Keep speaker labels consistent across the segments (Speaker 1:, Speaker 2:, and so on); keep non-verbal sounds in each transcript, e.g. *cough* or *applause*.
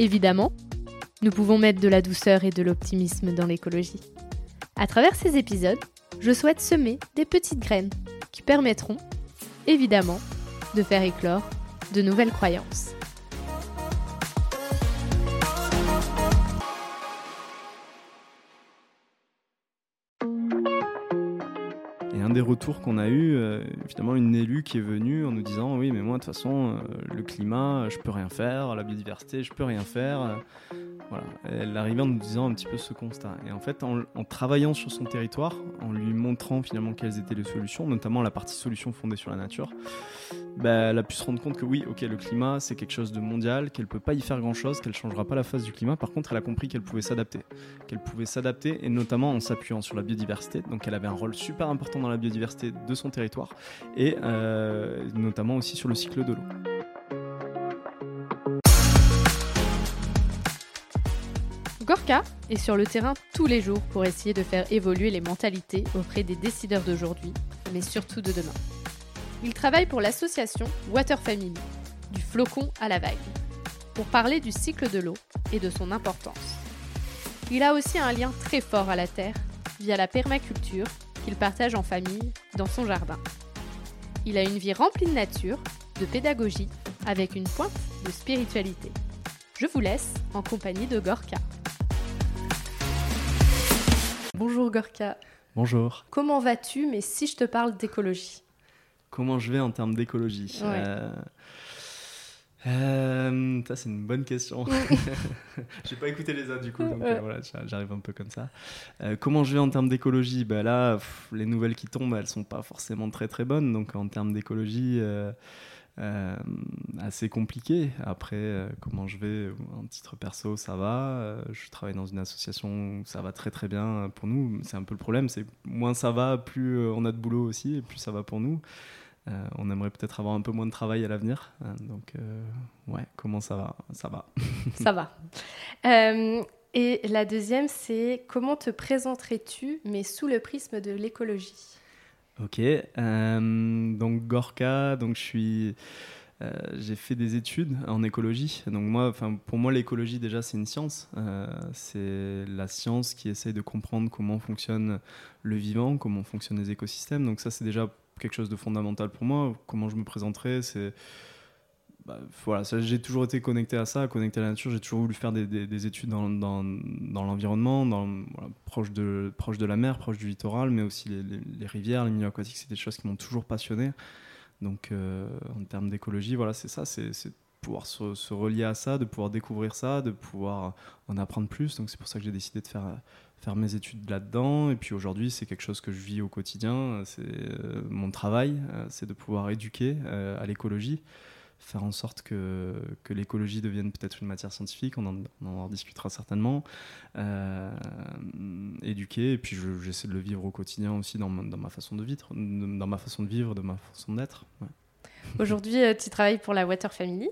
Speaker 1: Évidemment, nous pouvons mettre de la douceur et de l'optimisme dans l'écologie. À travers ces épisodes, je souhaite semer des petites graines qui permettront, évidemment, de faire éclore de nouvelles croyances.
Speaker 2: Retours qu'on a eu, euh, évidemment, une élue qui est venue en nous disant Oui, mais moi, de toute façon, euh, le climat, je peux rien faire, la biodiversité, je peux rien faire. Voilà. Elle arrivait en nous disant un petit peu ce constat. Et en fait, en, travaillant sur son territoire, en lui montrant finalement quelles étaient les solutions, notamment la partie solution fondée sur la nature, bah, elle a pu se rendre compte que oui, ok, le climat, c'est quelque chose de mondial, qu'elle peut pas y faire grand-chose, qu'elle changera pas la face du climat. Par contre, elle a compris qu'elle pouvait s'adapter. Qu'elle pouvait s'adapter, et notamment en s'appuyant sur la biodiversité. Donc, elle avait un rôle super important dans la biodiversité de son territoire, et euh, notamment aussi sur le cycle de l'eau.
Speaker 1: Gorka est sur le terrain tous les jours pour essayer de faire évoluer les mentalités auprès des décideurs d'aujourd'hui, mais surtout de demain. Il travaille pour l'association Water Family, du flocon à la vague, pour parler du cycle de l'eau et de son importance. Il a aussi un lien très fort à la terre via la permaculture qu'il partage en famille dans son jardin. Il a une vie remplie de nature, de pédagogie, avec une pointe de spiritualité. Je vous laisse en compagnie de Gorka. Bonjour Gorka.
Speaker 2: Bonjour.
Speaker 1: Comment vas-tu, mais si je te parle d'écologie
Speaker 2: Comment je vais en termes d'écologie euh, euh, Ça, c'est une bonne question. *laughs* J'ai pas écouté les autres du coup, donc euh, voilà, j'arrive un peu comme ça. comment je vais en termes d'écologie? Ben Là, les nouvelles qui tombent, elles sont pas forcément très très bonnes. Donc en termes d'écologie, euh, assez compliqué. Après, euh, comment je vais En titre perso, ça va. Euh, je travaille dans une association où ça va très très bien pour nous. C'est un peu le problème, c'est moins ça va, plus on a de boulot aussi, et plus ça va pour nous. on aimerait peut-être avoir un peu moins de travail à l'avenir. donc, ouais, comment ça va Ça va. *laughs*
Speaker 1: ça va. et la deuxième, c'est comment te présenterais-tu, mais sous le prisme de l'écologie?
Speaker 2: Ok, euh, donc Gorka, donc je suis, euh, j'ai fait des études en écologie. Donc moi, enfin pour moi l'écologie déjà c'est une science. Euh, c'est la science qui essaye de comprendre comment fonctionne le vivant, comment fonctionnent les écosystèmes. Donc ça c'est déjà quelque chose de fondamental pour moi. Comment je me présenterai, c'est bah, j'ai toujours été connecté à ça, connecté à la nature. J'ai toujours voulu faire des, études dans, l'environnement, proche, de, la mer, proche du littoral, mais aussi les, rivières, les milieux aquatiques. C'est des choses qui m'ont toujours passionné. Donc, euh, en termes d'écologie, voilà, c'est ça, c'est pouvoir se, relier à ça, de pouvoir découvrir ça, de pouvoir en apprendre plus. Donc, c'est pour ça que j'ai décidé de faire, faire mes études là-dedans. Et puis aujourd'hui, c'est quelque chose que je vis au quotidien. C'est euh, mon travail, euh, c'est de pouvoir éduquer à l'écologie faire en sorte que, que l'écologie devienne peut-être une matière scientifique, on en, discutera certainement, euh, éduquer, et puis j'essaie de le vivre au quotidien aussi dans ma, dans ma façon de vivre, dans ma façon de vivre, de ma façon d'être.
Speaker 1: Aujourd'hui, euh, tu travailles pour la Water Family.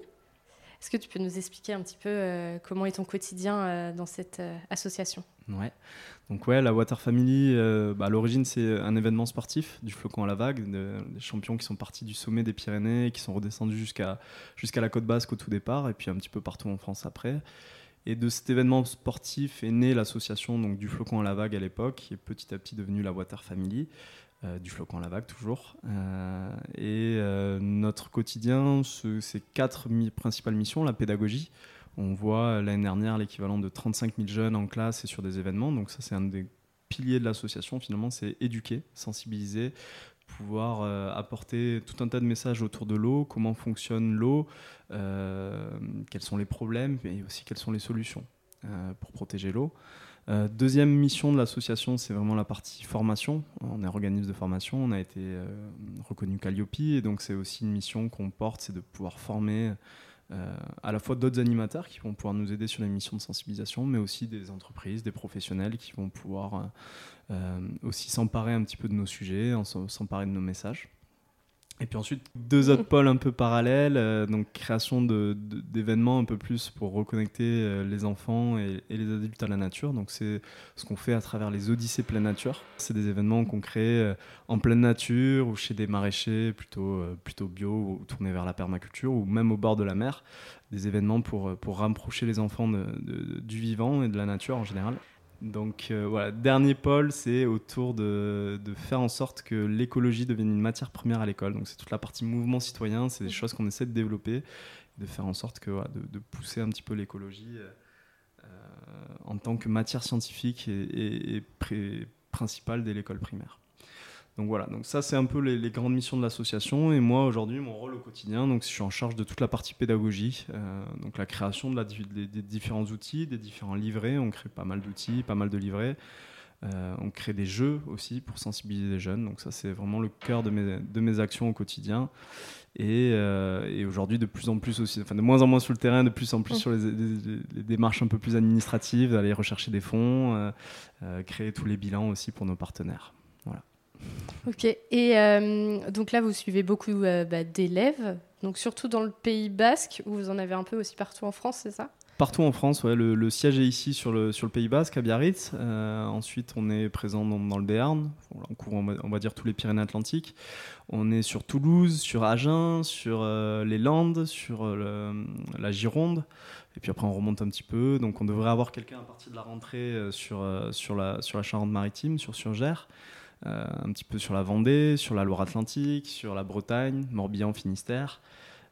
Speaker 1: Est-ce que tu peux nous expliquer un petit peu euh, comment est ton quotidien dans cette association?
Speaker 2: Ouais. Donc ouais, la Water Family, euh, bah, à l'origine c'est un événement sportif du flocon à la vague, des champions qui sont partis du sommet des Pyrénées, qui sont redescendus jusqu'à jusqu'à la côte basque au tout départ, et puis un petit peu partout en France après. Et de cet événement sportif est née l'association donc du flocon à la vague à l'époque, qui est petit à petit devenue la Water Family, euh, du flocon à la vague toujours. Euh, et notre quotidien, c'est quatre principales missions la pédagogie on voit l'année dernière l'équivalent de 35 000 jeunes en classe et sur des événements. Donc ça, c'est un des piliers de l'association, finalement, c'est éduquer, sensibiliser, pouvoir euh, apporter tout un tas de messages autour de l'eau, comment fonctionne l'eau, euh, quels sont les problèmes et aussi quelles sont les solutions euh, pour protéger l'eau. deuxième mission de l'association, c'est vraiment la partie formation. On est organisme de formation, on a été reconnu Calliope et donc c'est aussi une mission qu'on porte, c'est de pouvoir former à la fois d'autres animateurs qui vont pouvoir nous aider sur les missions de sensibilisation, mais aussi des entreprises, des professionnels qui vont pouvoir aussi s'emparer un petit peu de nos sujets, s'emparer de nos messages. Et puis ensuite, deux autres *laughs* pôles un peu parallèles, euh, donc création d'événements un peu plus pour reconnecter euh, les enfants et, les adultes à la nature. Donc c'est ce qu'on fait à travers les Odyssées pleine nature. C'est des événements qu'on crée euh, en pleine nature ou chez des maraîchers plutôt, plutôt bio ou tournés vers la permaculture ou même au bord de la mer. Des événements pour, pour rapprocher les enfants du vivant et de la nature en général. Donc euh, voilà, dernier pôle, c'est autour de, faire en sorte que l'écologie devienne une matière première à l'école. Donc c'est toute la partie mouvement citoyen, c'est des choses qu'on essaie de développer, de faire en sorte que de, pousser un petit peu l'écologie euh, euh, en tant que matière scientifique et, principale dès l'école primaire. Donc voilà, donc ça c'est un peu les, grandes missions de l'association. Et moi aujourd'hui, mon rôle au quotidien, donc je suis en charge de toute la partie pédagogie, euh, donc la création de la, des, différents outils, des différents livrets. On crée pas mal d'outils, pas mal de livrets. Euh, on crée des jeux aussi pour sensibiliser les jeunes. Donc ça c'est vraiment le cœur de mes, de mes actions au quotidien. Et, euh, et aujourd'hui de plus en plus aussi, enfin de moins en moins sur le terrain, de plus en plus sur les, les, démarches un peu plus administratives, aller rechercher des fonds, créer tous les bilans aussi pour nos partenaires.
Speaker 1: Ok, et euh, donc là, vous suivez beaucoup euh, bah, d'élèves, donc surtout dans le Pays Basque, où vous en avez un peu aussi partout en France, c'est ça?
Speaker 2: Partout en France, ouais. Le, siège est ici sur le, sur le Pays Basque, à Biarritz. Euh, ensuite, on est présent dans, le Béarn. on couvre, on va, dire, tous les Pyrénées-Atlantiques. On est sur Toulouse, sur Agen, sur les Landes, sur la Gironde. Et puis après, on remonte un petit peu. Donc, on devrait avoir quelqu'un à partir de la rentrée sur, sur, la, sur la Charente-Maritime, sur Surgère. Un petit peu sur la Vendée, sur la Loire-Atlantique, sur la Bretagne, Morbihan, Finistère.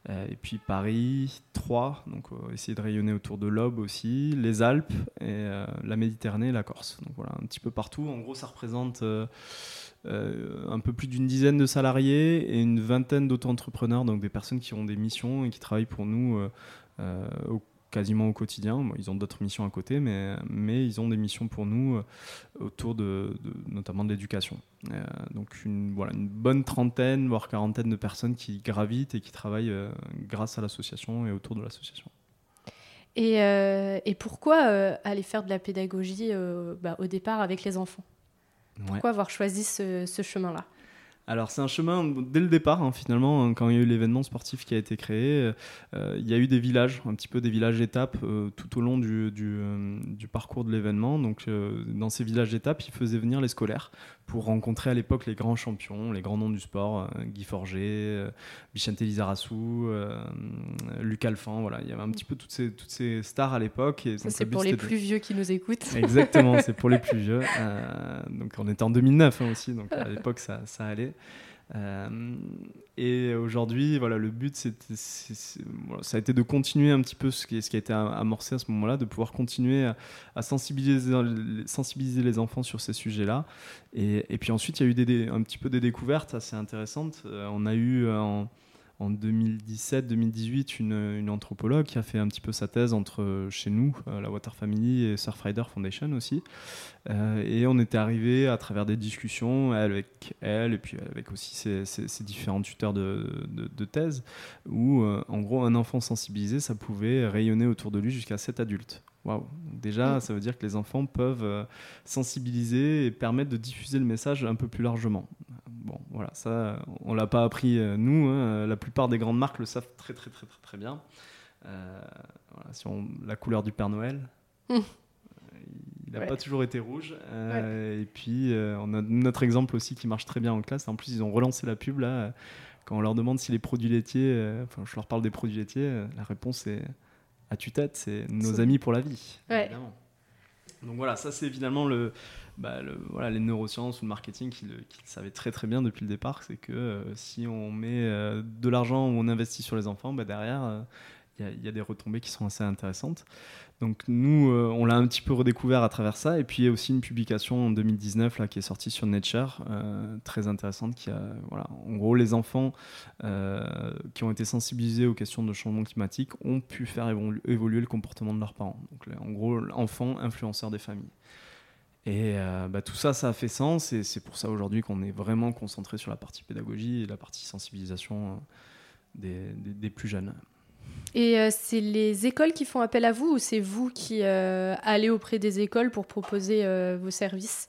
Speaker 2: Euh, et puis Paris, Troyes, donc on va essayer de rayonner autour de l'Aube aussi, les Alpes, et euh, la Méditerranée la Corse. Donc voilà, un petit peu partout. En gros, ça représente un peu plus d'une dizaine de salariés et une vingtaine d'auto-entrepreneurs, donc des personnes qui ont des missions et qui travaillent pour nous au quasiment au quotidien. ils ont d'autres missions à côté, mais, mais ils ont des missions pour nous euh, autour de, notamment de l'éducation. Euh, donc une, voilà, une bonne trentaine, voire quarantaine de personnes qui gravitent et qui travaillent euh, grâce à l'association et autour de l'association.
Speaker 1: Et, et, pourquoi aller faire de la pédagogie bah, au départ avec les enfants? Pourquoi avoir choisi ce, ce chemin-là?
Speaker 2: Alors c'est un chemin dès le départ hein, finalement hein, quand il y a eu l'événement sportif qui a été créé, euh, il y a eu des villages, un petit peu des villages étapes euh, tout au long du, du, euh, parcours de l'événement. Donc dans ces villages étapes, ils faisaient venir les scolaires pour rencontrer à l'époque les grands champions, les grands noms du sport, Guy Forger, Vicente Lizarazu, Luc Alphand, voilà, il y avait un petit peu toutes ces, toutes ces stars à l'époque.
Speaker 1: C'est pour les plus vieux qui nous écoutent.
Speaker 2: Exactement, c'est pour les *laughs* plus vieux. donc on était en 2009 hein, aussi, donc à l'époque ça, ça allait. Euh, et aujourd'hui, voilà, le but, ça a été de continuer un petit peu ce qui, a été amorcé à ce moment-là, de pouvoir continuer à, sensibiliser, les enfants sur ces sujets-là. Et, puis ensuite, il y a eu un petit peu des découvertes assez intéressantes. Euh, on a eu en en 2017-2018 une, anthropologue qui a fait un petit peu sa thèse entre euh, chez nous, euh, la Water Family et Surfrider Foundation aussi. Euh, et on était arrivé à travers des discussions avec elle et puis avec aussi ses, différents tuteurs de, de, thèse où en gros un enfant sensibilisé ça pouvait rayonner autour de lui jusqu'à 7 adultes. Waouh Déjà, mm. ça veut dire que les enfants peuvent sensibiliser et permettre de diffuser le message un peu plus largement. Bon, voilà, ça, on l'a pas appris euh, nous. Hein. La plupart des grandes marques le savent très très très très, très bien. Euh, si on, la couleur du Père Noël, hum. il n'a pas toujours été rouge. Euh, et puis, on a notre exemple aussi qui marche très bien en classe. En plus, ils ont relancé la pub là. Quand on leur demande si les produits laitiers, enfin, je leur parle des produits laitiers, la réponse est à tue-tête, c'est nos amis pour la vie. Donc voilà, ça c'est finalement le, bah, voilà, les neurosciences ou le marketing qui le, savaient très très bien depuis le départ, c'est que euh, si on met euh, de l'argent ou on investit sur les enfants, bah, derrière, euh, il y, a des retombées qui sont assez intéressantes. Donc nous, on l'a un petit peu redécouvert à travers ça. Et puis il y a aussi une publication en 2019 là, qui est sortie sur Nature, très intéressante, qui a, voilà, en gros, les enfants qui ont été sensibilisés aux questions de changement climatique ont pu faire évoluer le comportement de leurs parents. Donc en gros, enfants influenceurs des familles. Et euh, bah, tout ça, ça a fait sens et c'est pour ça aujourd'hui qu'on est vraiment concentré sur la partie pédagogie et la partie sensibilisation euh, des, plus jeunes.
Speaker 1: Et euh, c'est les écoles qui font appel à vous ou c'est vous qui euh, allez auprès des écoles pour proposer euh, vos services?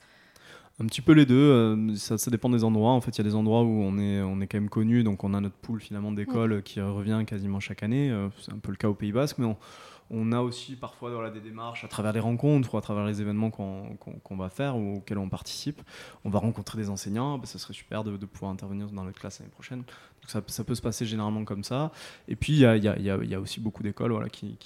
Speaker 2: Un petit peu les deux, ça, dépend des endroits. En fait, il y a des endroits où on est, on est quand même connu, donc on a notre pool finalement d'écoles qui revient quasiment chaque année. C'est un peu le cas au Pays Basque, mais on, on a aussi parfois des démarches à travers les rencontres ou à travers les événements qu'on va faire ou auxquels on participe. On va rencontrer des enseignants, bah, ça serait super de, pouvoir intervenir dans notre classe l'année prochaine. Donc ça, peut se passer généralement comme ça. Et puis il y a, aussi beaucoup d'écoles voilà, qui,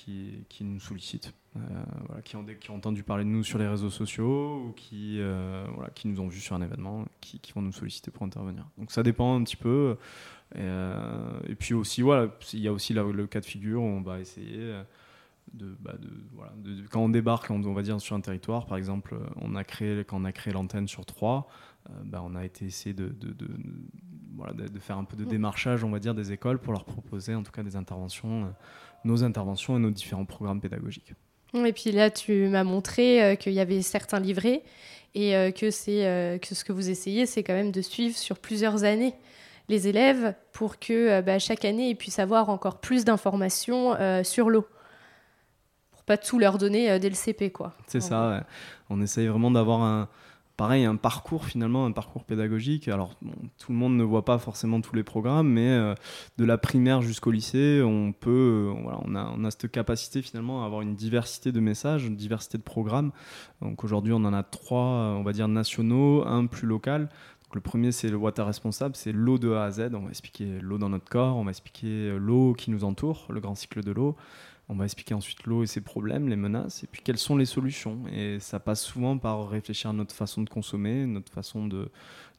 Speaker 2: nous sollicitent, euh, voilà, qui, ont qui, ont entendu parler de nous sur les réseaux sociaux ou qui, euh, voilà, qui nous ont vus sur un événement, qui, vont nous solliciter pour intervenir. Donc ça dépend un petit peu. Et, euh, puis aussi, voilà, il y a aussi le cas de figure où on va essayer de, bah de, voilà, de, quand on débarque, on, on, va dire sur un territoire, par exemple, on a créé, quand on a créé l'antenne sur 3, euh, bah, on a été essayé de, voilà, de, faire un peu de démarchage, on va dire, des écoles pour leur proposer en tout cas des interventions, euh, nos interventions et nos différents programmes pédagogiques.
Speaker 1: Et puis là, tu m'as montré euh, qu'il y avait certains livrets et que, c'est, que ce que vous essayez, c'est quand même de suivre sur plusieurs années les élèves pour que bah, chaque année, ils puissent avoir encore plus d'informations sur l'eau pas tout leur donner euh, dès le CP, quoi.
Speaker 2: C'est ça, on essaye vraiment d'avoir un, pareil, un parcours finalement, un parcours pédagogique. Alors, tout le monde ne voit pas forcément tous les programmes, mais euh, de la primaire jusqu'au lycée, on peut, euh, voilà, on a, on a cette capacité finalement à avoir une diversité de messages, une diversité de programmes. Donc aujourd'hui, on en a trois, on va dire nationaux, un plus local. Le premier, c'est le water responsable, c'est l'eau de A à Z. On va expliquer l'eau dans notre corps, on va expliquer l'eau qui nous entoure, le grand cycle de l'eau. On va expliquer ensuite l'eau et ses problèmes, les menaces, et puis quelles sont les solutions. Et ça passe souvent par réfléchir à notre façon de consommer, notre façon de,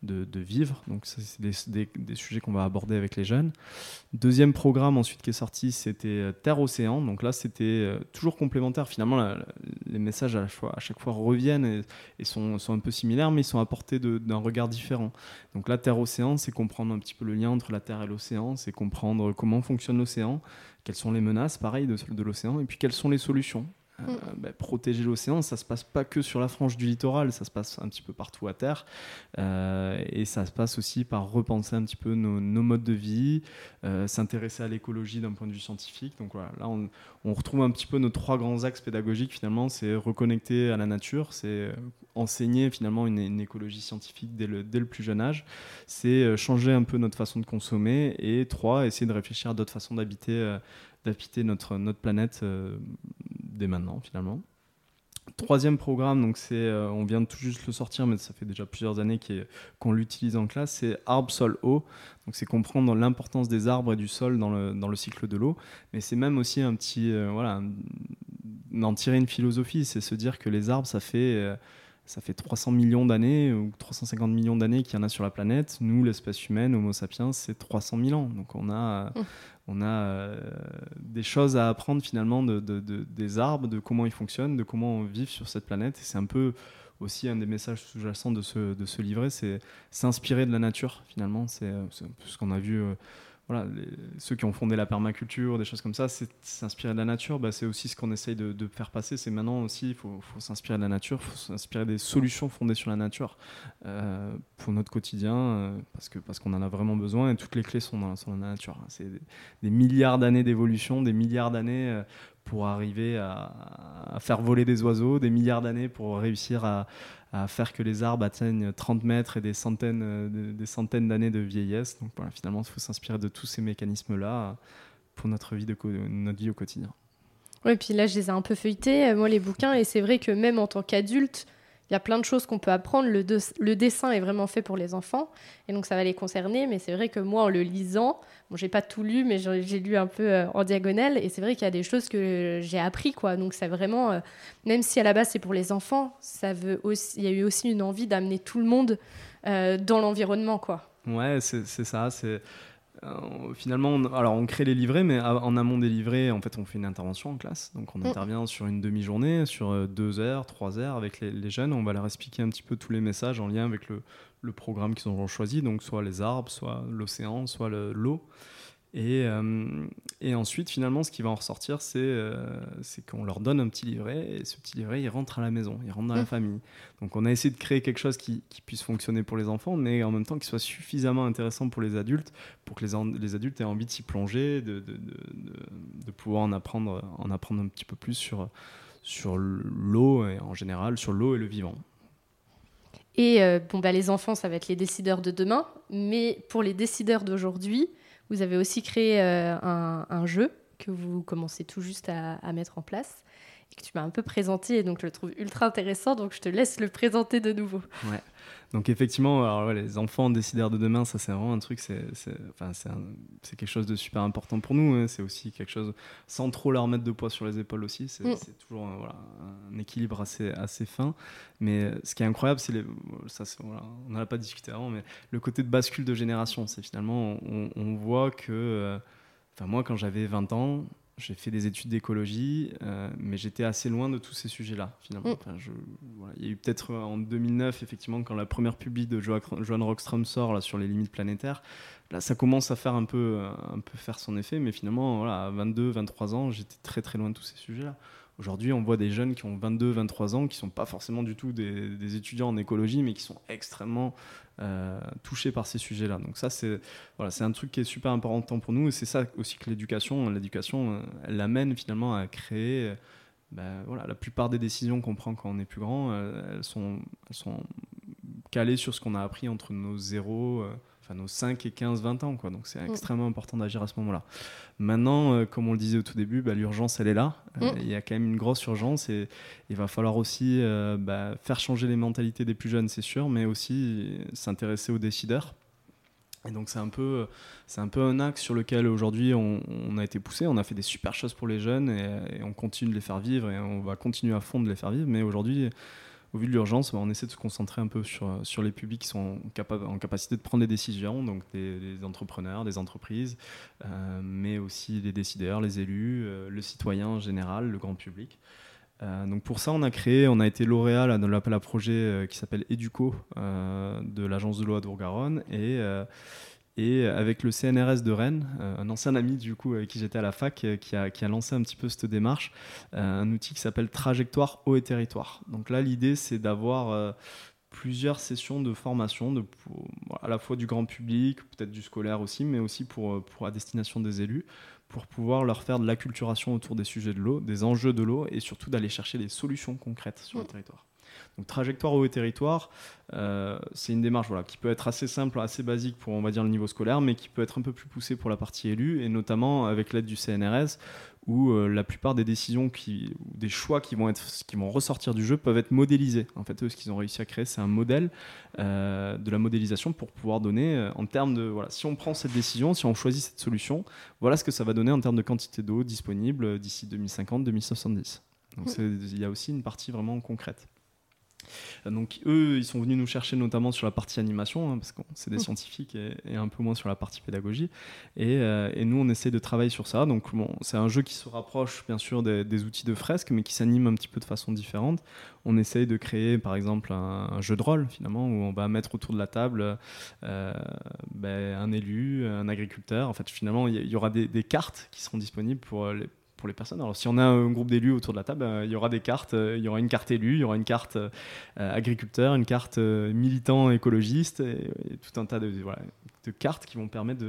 Speaker 2: de, vivre. Donc, c'est des, sujets qu'on va aborder avec les jeunes. Deuxième programme ensuite qui est sorti, c'était euh, Terre-Océan. Donc là, c'était euh, toujours complémentaire. Finalement, les messages à, à, chaque fois reviennent et, sont, sont, un peu similaires, mais ils sont apportés d'un regard différent. Donc là, Terre-Océan, c'est comprendre un petit peu le lien entre la Terre et l'océan, c'est comprendre comment fonctionne l'océan, quelles sont les menaces, pareil, de, de l'océan, et puis quelles sont les solutions. Euh, mm. bah, protéger l'océan, ça se passe pas que sur la frange du littoral, ça se passe un petit peu partout à terre. Euh, et ça se passe aussi par repenser un petit peu nos, modes de vie, euh, s'intéresser à l'écologie d'un point de vue scientifique. Donc voilà, là on, retrouve un petit peu nos trois grands axes pédagogiques finalement, c'est reconnecter à la nature, c'est enseigner finalement une, écologie scientifique dès le, dès le, plus jeune âge, c'est changer un peu notre façon de consommer et trois, essayer de réfléchir à d'autres façons d'habiter d'habiter notre, notre planète euh, dès maintenant finalement. Troisième programme, donc c'est, euh, on vient de tout juste le sortir, mais ça fait déjà plusieurs années qu'on l'utilise en classe, c'est arbre, sol, eau. Donc c'est comprendre l'importance des arbres et du sol dans le, dans le cycle de l'eau. Mais c'est même aussi un petit, euh, voilà, d'en tirer une philosophie, c'est se dire que les arbres, ça fait ça fait 300 millions d'années ou 350 millions d'années qu'il y en a sur la planète. Nous, l'espèce humaine, Homo sapiens, c'est 300 000 ans. Donc on a, mmh. On a euh, des choses à apprendre finalement de, des arbres, de comment ils fonctionnent, de comment on vit sur cette planète. C'est un peu aussi un des messages sous-jacents de ce, de ce livret, c'est s'inspirer de la nature finalement. C'est ce qu'on a vu. Voilà, ceux qui ont fondé la permaculture, des choses comme ça, c'est s'inspirer de la nature. Bah, c'est aussi ce qu'on essaye de, faire passer. C'est maintenant aussi, il faut, s'inspirer de la nature, il faut s'inspirer des solutions fondées sur la nature euh, pour notre quotidien, euh, parce que parce qu'on en a vraiment besoin et toutes les clés sont dans, la nature. C'est des, milliards d'années d'évolution, des milliards d'années euh, pour arriver à, faire voler des oiseaux, des milliards d'années pour réussir à, faire que les arbres atteignent 30 mètres et des centaines, euh, des centaines d'années de vieillesse. Donc voilà, finalement, il faut s'inspirer de tous ces mécanismes-là pour notre vie, de, notre vie au quotidien.
Speaker 1: Oui, puis là, je les ai un peu feuilletés, euh, moi, les bouquins, et c'est vrai que même en tant qu'adulte, il y a plein de choses qu'on peut apprendre. Le, dessin est vraiment fait pour les enfants, et donc ça va les concerner. Mais c'est vrai que moi, en le lisant, bon, j'ai pas tout lu, mais j'ai lu un peu euh, en diagonale, et c'est vrai qu'il y a des choses que j'ai appris, quoi. Donc c'est vraiment, euh, même si à la base c'est pour les enfants, ça veut aussi, il y a eu aussi une envie d'amener tout le monde euh, dans l'environnement, quoi.
Speaker 2: Ouais, c'est ça. C'est euh, finalement, on, alors on crée les livrets, mais en amont des livrets, en fait, on fait une intervention en classe. Donc on mm. intervient sur une demi-journée, sur euh, deux heures, trois heures avec les, jeunes. On va leur expliquer un petit peu tous les messages en lien avec le, le programme qu'ils auront choisi, donc soit les arbres, soit l'océan, soit l'eau. Et, euh, et, ensuite, finalement, ce qui va en ressortir, c'est euh, qu'on leur donne un petit livret, et ce petit livret, il rentre à la maison, il rentre dans la mmh. famille. Donc on a essayé de créer quelque chose qui, qui, puisse fonctionner pour les enfants, mais en même temps qui soit suffisamment intéressant pour les adultes, pour que les, les adultes aient envie de s'y plonger, de, de, de, pouvoir en apprendre, en apprendre un petit peu plus sur, sur l'eau et en général sur l'eau et le vivant.
Speaker 1: Et bon, bah, les enfants, ça va être les décideurs de demain, mais pour les décideurs d'aujourd'hui, vous avez aussi créé un, un, jeu que vous commencez tout juste à mettre en place et que tu m'as un peu présenté, et donc je le trouve ultra intéressant, donc je te laisse le présenter de nouveau.
Speaker 2: Ouais. Donc effectivement, alors, les enfants décideurs de demain, ça c'est vraiment un truc, c'est enfin, quelque chose de super important pour nous. Hein. C'est aussi quelque chose, sans trop leur mettre de poids sur les épaules aussi, c'est mm. toujours voilà, un équilibre assez, assez fin. Mais ce qui est incroyable, c'est les, ça, voilà, on n'en a pas discuté avant, mais le côté de bascule de génération, c'est finalement, on, on, voit que, euh, enfin moi quand j'avais 20 ans, j'ai fait des études d'écologie, euh, mais j'étais assez loin de tous ces sujets-là, finalement. Mm. je, il y a eu peut-être euh, en 2009, effectivement, quand la première publi de Johan Rockström sort là, sur les limites planétaires, là, ça commence à faire un peu, un peu faire son effet, mais finalement, voilà, à 22, 23 ans, j'étais très très loin de tous ces sujets-là. Aujourd'hui, on voit des jeunes qui ont 22, 23 ans, qui ne sont pas forcément du tout des, étudiants en écologie, mais qui sont extrêmement euh, touchés par ces sujets-là. Donc ça, c'est voilà, un truc qui est super important pour nous, et c'est ça aussi que l'éducation, l'éducation, euh, elle amène finalement à créer... Euh, ben, voilà, la plupart des décisions qu'on prend quand on est plus grand, elles, sont, calées sur ce qu'on a appris entre nos zéros nos 5 et 15, 20 ans. Quoi. Donc c'est mm. extrêmement important d'agir à ce moment-là. Maintenant, euh, comme on le disait au tout début, bah, l'urgence, elle est là. Euh, mm. Il y a quand même une grosse urgence et il va falloir aussi euh, bah, faire changer les mentalités des plus jeunes, c'est sûr, mais aussi s'intéresser aux décideurs. Et donc c'est un peu, c'est un peu un axe sur lequel aujourd'hui on, a été poussé. On a fait des super choses pour les jeunes et, et, on continue de les faire vivre et on va continuer à fond de les faire vivre. Mais aujourd'hui, au vu de l'urgence, on essaie de se concentrer un peu sur, sur les publics qui sont en capacité de prendre des décisions, donc des, entrepreneurs, des entreprises, euh, mais aussi les décideurs, les élus, euh, le citoyen en général, le grand public. Euh, donc pour ça, on a créé, on a été lauréat dans l'appel à projet qui s'appelle Educo de l'agence de l'eau à Dourgaronne et et avec le CNRS de Rennes, euh, un ancien ami du coup avec qui j'étais à la fac, euh, qui, a, qui, a, lancé un petit peu cette démarche, euh, un outil qui s'appelle Trajectoire eau et territoire. Donc là, l'idée, c'est d'avoir plusieurs sessions de formation, de, à la fois du grand public, peut-être du scolaire aussi, mais aussi pour, pour la destination des élus, pour pouvoir leur faire de l'acculturation autour des sujets de l'eau, des enjeux de l'eau, et surtout d'aller chercher des solutions concrètes sur le territoire. Donc trajectoire et territoire, euh, c'est une démarche voilà, qui peut être assez simple, assez basique pour on va dire le niveau scolaire, mais qui peut être un peu plus poussée pour la partie élue, et notamment avec l'aide du CNRS, où euh, la plupart des décisions, qui, ou des choix qui vont, être, qui vont ressortir du jeu peuvent être modélisés. En fait, eux, ce qu'ils ont réussi à créer, c'est un modèle euh, de la modélisation pour pouvoir donner, en termes de, voilà, si on prend cette décision, si on choisit cette solution, voilà ce que ça va donner en termes de quantité d'eau disponible d'ici 2050-2070. Donc il y a aussi une partie vraiment concrète. Donc eux, ils sont venus nous chercher notamment sur la partie animation, hein, parce que c'est des mmh. scientifiques et, un peu moins sur la partie pédagogie. Euh, et, nous, on essaie de travailler sur ça. Donc bon, c'est un jeu qui se rapproche bien sûr des, outils de fresque, mais qui s'anime un petit peu de façon différente. On essaye de créer par exemple un, jeu de rôle finalement, où on va mettre autour de la table euh, ben, un élu, un agriculteur. En fait, finalement, il y, aura des, des, cartes qui seront disponibles pour les pour les personnes. Alors si on a un groupe d'élus autour de la table, euh, il y aura des cartes, euh, il y aura une carte élu, il y aura une carte euh, agriculteur, une carte militant écologiste et, tout un tas de, cartes qui vont permettre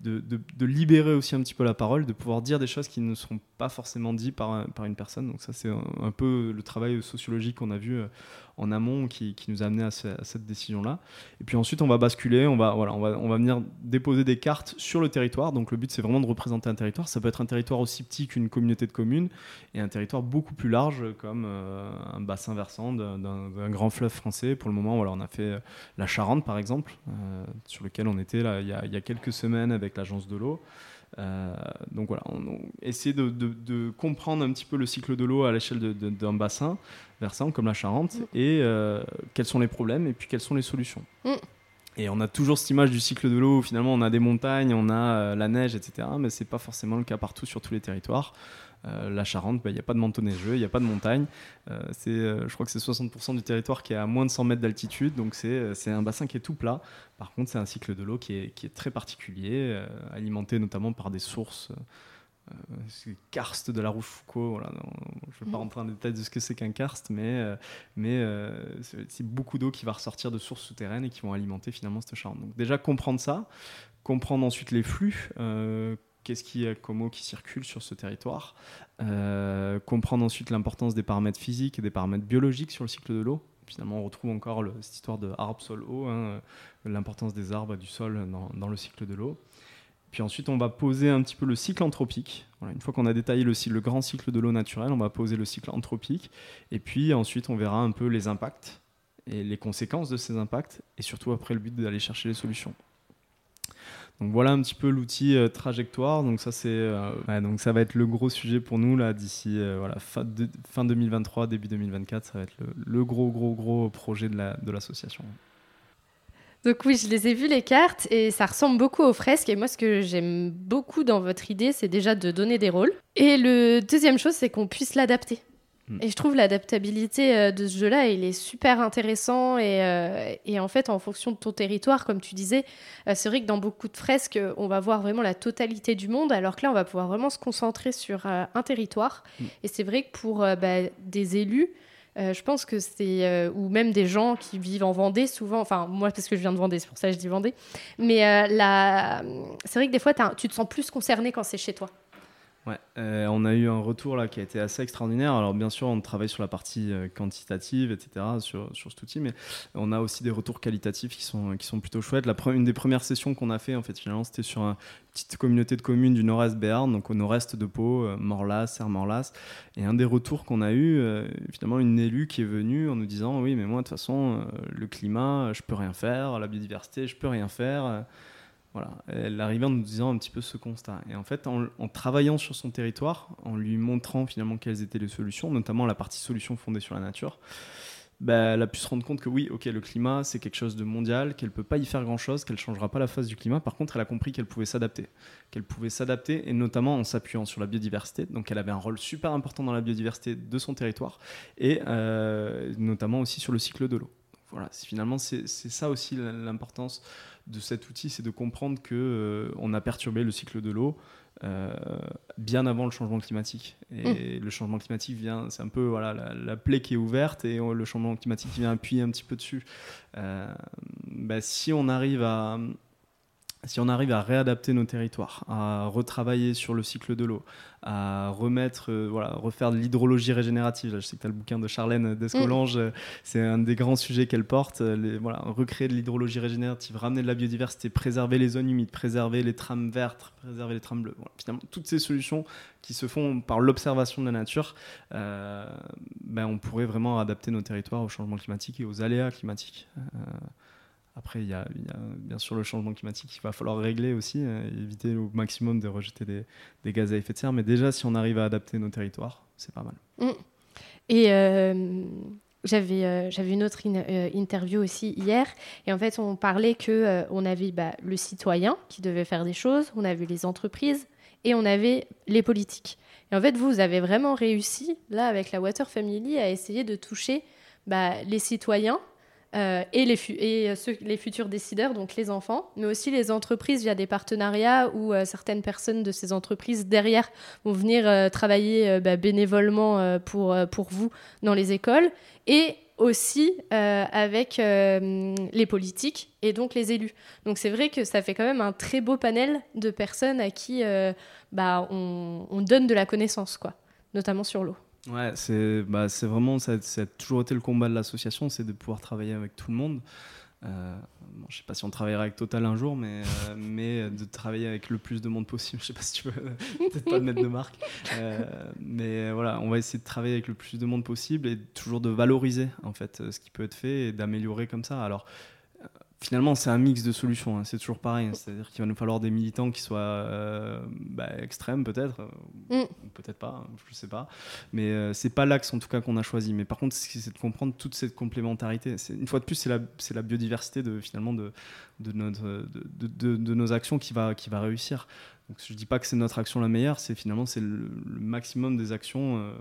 Speaker 2: de, libérer aussi un petit peu la parole, de pouvoir dire des choses qui ne seront pas forcément dites par, par une personne. Donc ça c'est un, peu le travail sociologique qu'on a vu en amont qui, nous a amené à, cette décision-là. Et puis ensuite on va basculer, on va, voilà, on, va, on va venir déposer des cartes sur le territoire. Donc le but c'est vraiment de représenter un territoire. Ça peut être un territoire aussi petit qu'une communauté de communes et un territoire beaucoup plus large comme euh, un bassin versant d'un grand fleuve français. Pour le moment, voilà, on a fait la Charente par exemple, euh, sur lequel on était là il y a, quelques semaines avec l'agence de l'eau. Euh, donc voilà, on, essaie de, comprendre un petit peu le cycle de l'eau à l'échelle d'un bassin versant comme la Charente mm. et euh, quels sont les problèmes et puis quelles sont les solutions. Mm. Et on a toujours cette image du cycle de l'eau où finalement on a des montagnes, on a euh, la neige, etc. Mais c'est pas forcément le cas partout sur tous les territoires. Euh, la Charente, bah, il n'y a pas de manteau neigeux, il n'y a pas de montagne. Euh, je crois que c'est 60% du territoire qui est à moins de 100 mètres d'altitude, donc c'est, c'est un bassin qui est tout plat. Par contre, c'est un cycle de l'eau qui est, qui est très particulier, alimenté notamment par des sources. Euh, karst de la Rochefoucauld. Voilà, je ne vais pas mm. rentrer en détail de ce que c'est qu'un karst, mais, mais c'est beaucoup d'eau qui va ressortir de sources souterraines et qui vont alimenter finalement cette Charente. Donc déjà comprendre ça, comprendre ensuite les flux, qu'est-ce qui est comme eau qui circule sur ce territoire, comprendre ensuite l'importance des paramètres physiques et des paramètres biologiques sur le cycle de l'eau. Finalement, on retrouve encore cette histoire de arbre, sol, eau, hein, l'importance des arbres et du sol dans, le cycle de l'eau. Puis ensuite, on va poser un petit peu le cycle anthropique. une fois qu'on a détaillé le, grand cycle de l'eau naturelle, on va poser le cycle anthropique. Et puis ensuite, on verra un peu les impacts et les conséquences de ces impacts. Et surtout, après, le but d'aller chercher les solutions. Donc voilà un petit peu l'outil euh, trajectoire. Donc ça c'est euh, donc ça va être le gros sujet pour nous là d'ici euh, fin, fin, 2023 début 2024 ça va être le, gros gros gros projet de l'association.
Speaker 1: Donc oui, je les ai vus les cartes et ça ressemble beaucoup aux fresques. Et moi, ce que j'aime beaucoup dans votre idée, c'est déjà de donner des rôles. Et le deuxième chose, c'est qu'on puisse l'adapter. Mm. Et je trouve l'adaptabilité euh, de ce jeu-là, il est super intéressant. Et, euh, et, en fait, en fonction de ton territoire, comme tu disais, euh, c'est vrai que dans beaucoup de fresques, on va voir vraiment la totalité du monde, alors que là, on va pouvoir vraiment se concentrer sur un territoire. Mm. Et c'est vrai que pour bah, des élus, euh, je pense que c'est. Euh, ou même des gens qui vivent en Vendée, souvent. Enfin, moi, parce que je viens de Vendée, c'est pour ça que je dis Vendée. Mais euh, c'est vrai que des fois, tu te sens plus concerné quand c'est chez toi.
Speaker 2: Ouais, euh, on a eu un retour là qui a été assez extraordinaire. Alors bien sûr, on travaille sur la partie euh, quantitative, etc. sur, sur cet outil, mais on a aussi des retours qualitatifs qui sont, qui sont plutôt chouettes. La une des premières sessions qu'on a fait, en fait, finalement, c'était sur une petite communauté de communes du nord-est Béarn, donc au nord-est de Pau, euh, Morlas, Serre-Morlas. Et un des retours qu'on a eu, finalement, une élue qui est venue en nous disant, oui, mais moi, de toute façon, le climat, je peux rien faire, la biodiversité, je peux rien faire. Voilà, elle arrivait en nous disant un petit peu ce constat. Et en fait, en, travaillant sur son territoire, en lui montrant finalement quelles étaient les solutions, notamment la partie solution fondée sur la nature, bah, elle a pu se rendre compte que oui, ok, le climat, c'est quelque chose de mondial, qu'elle ne peut pas y faire grand-chose, qu'elle ne changera pas la phase du climat. Par contre, elle a compris qu'elle pouvait s'adapter. Qu'elle pouvait s'adapter, et notamment en s'appuyant sur la biodiversité. Donc, elle avait un rôle super important dans la biodiversité de son territoire, et euh, notamment aussi sur le cycle de l'eau. Voilà, finalement, c'est ça aussi l'importance de cet outil, c'est de comprendre que euh, on a perturbé le cycle de l'eau euh, bien avant le changement climatique. Et mmh. le changement climatique vient, c'est un peu voilà la, plaie qui est ouverte et le changement climatique vient appuyer un petit peu dessus. Euh, bah, si on arrive à si on arrive à réadapter nos territoires, à retravailler sur le cycle de l'eau, à remettre, euh, voilà, refaire de l'hydrologie régénérative. je sais que tu as le bouquin de Charlène Descolange, mm. c'est un des grands sujets qu'elle porte. Les, voilà, recréer de l'hydrologie régénérative, ramener de la biodiversité, préserver les zones humides, préserver les trames vertes, préserver les trames bleues. finalement, toutes ces solutions qui se font par l'observation de la nature, euh, ben, on pourrait vraiment adapter nos territoires au changement climatique et aux aléas climatiques. Euh, après, il y, a, bien sûr le changement climatique qu'il va falloir régler aussi, euh, éviter au maximum de rejeter des, gaz à effet de serre. Mais déjà, si on arrive à adapter nos territoires, c'est pas mal.
Speaker 1: Mm. Et euh, j'avais euh, j'avais une autre interview aussi hier, et en fait, on parlait que on avait bah, le citoyen qui devait faire des choses, on avait les entreprises et on avait les politiques. Et en fait, vous avez vraiment réussi, là, avec la Water Family, à essayer de toucher bah, les citoyens euh, et, euh, les futurs décideurs, donc les enfants, mais aussi les entreprises via des partenariats où euh, certaines personnes de ces entreprises derrière vont venir travailler bah, bénévolement pour, pour vous dans les écoles, et aussi avec les politiques et donc les élus. Donc c'est vrai que ça fait quand même un très beau panel de personnes à qui bah, on, on donne de la connaissance, quoi, notamment sur l'eau.
Speaker 2: Ouais, c'est bah, vraiment, ça, a toujours été le combat de l'association, c'est de pouvoir travailler avec tout le monde. Euh, bon, je sais pas si on travaillera avec Total un jour, mais, euh, mais de travailler avec le plus de monde possible. *laughs* Je sais pas si tu veux peut-être pas mettre de marque. Euh, mais voilà, on va essayer de travailler avec le plus de monde possible et toujours de valoriser en fait ce qui peut être fait et d'améliorer comme ça. Alors, finalement, c'est un mix de solutions. Hein. C'est toujours pareil. Hein. C'est-à-dire qu'il va nous falloir des militants qui soient euh, bah, extrêmes, peut-être, euh, mm. peut-être pas, hein, je ne sais pas. Mais euh, c'est pas l'axe, en tout cas, qu'on a choisi. Mais par contre, c'est de comprendre toute cette complémentarité. Une fois de plus, c'est la, la, biodiversité de, finalement de, de, notre, de, de, nos actions qui va, qui va réussir. Je ne dis pas que c'est notre action la meilleure, c'est finalement c'est le, maximum des actions, euh,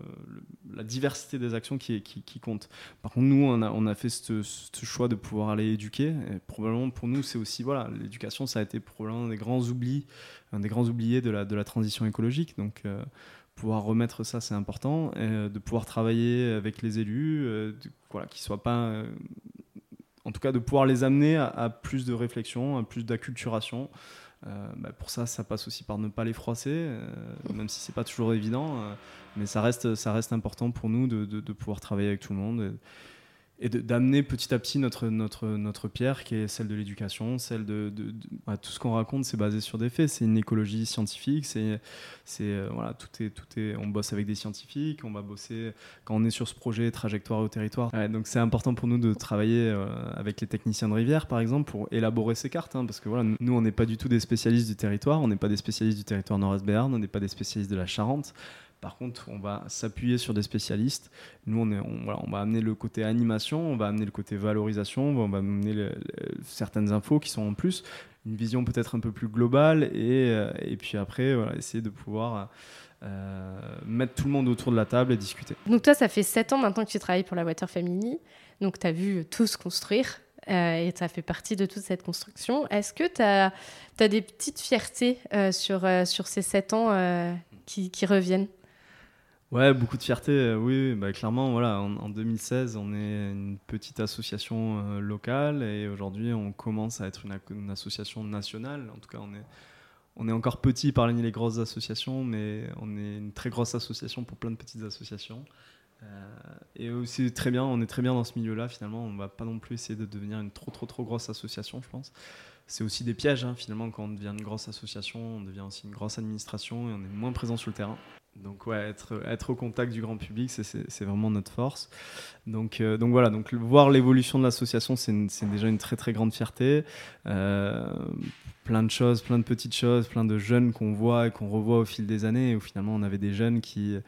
Speaker 2: la diversité des actions qui, qui, compte. Par contre, nous, on a, fait ce, choix de pouvoir aller éduquer. Et probablement pour nous, c'est aussi, voilà, l'éducation, ça a été probablement un des grands oubliés de la, transition écologique. Donc, euh, pouvoir remettre ça, c'est important. Euh, de pouvoir travailler avec les élus, de, voilà, qu'ils soient pas. en tout cas, de pouvoir les amener à plus de réflexion, à plus d'acculturation. Bah, pour ça, ça passe aussi par ne pas les froisser, même si c'est pas toujours évident. mais ça reste, ça reste important pour nous de, pouvoir travailler avec tout le monde d'amener petit à petit notre, notre, notre pierre, qui est celle de l'éducation, celle de, bah, tout ce qu'on raconte, c'est basé sur des faits. C'est une écologie scientifique. C'est euh, voilà, tout est, tout est. On bosse avec des scientifiques. On va bosser quand on est sur ce projet trajectoire au territoire. donc c'est important pour nous de travailler euh, avec les techniciens de rivière, par exemple, pour élaborer ces cartes, hein, parce que voilà, nous on n'est pas du tout des spécialistes du territoire. On n'est pas des spécialistes du territoire Nord-Est Béarn. On n'est pas des spécialistes de la Charente. Par contre, on va s'appuyer sur des spécialistes. Nous, on, va amener le côté animation, on va amener le côté valorisation, on va amener certaines infos qui sont en plus, une vision peut-être un peu plus globale, et, euh, puis après, essayer de pouvoir euh, mettre tout le monde autour de la table et discuter.
Speaker 1: Donc toi, ça fait 7 ans maintenant que tu travailles pour la Water Family, donc tu as vu tout se construire. Euh, et ça fait partie de toute cette construction. Est-ce que tu as, des petites fiertés sur, ces 7 ans qui reviennent?
Speaker 2: Ouais, beaucoup de fierté, euh, oui, bah, clairement, voilà, en, 2016, on est une petite association euh, locale et aujourd'hui, on commence à être une, association nationale. En tout cas, on est, on est encore petit parmi les grosses associations, mais on est une très grosse association pour plein de petites associations. Euh, et aussi très bien, on est très bien dans ce milieu-là. Finalement, on va pas non plus essayer de devenir une trop trop trop grosse association, je pense. C'est aussi des pièges, hein, finalement, quand on devient une grosse association, on devient aussi une grosse administration et on est moins présent sur le terrain. Donc ouais, être, être au contact du grand public, c'est vraiment notre force. Donc, euh, donc voilà, donc voir l'évolution de l'association, c'est déjà une très très grande fierté. Euh, plein de choses, plein de petites choses, plein de jeunes qu'on voit et qu'on revoit au fil des années. Où finalement, on avait des jeunes qui... Euh,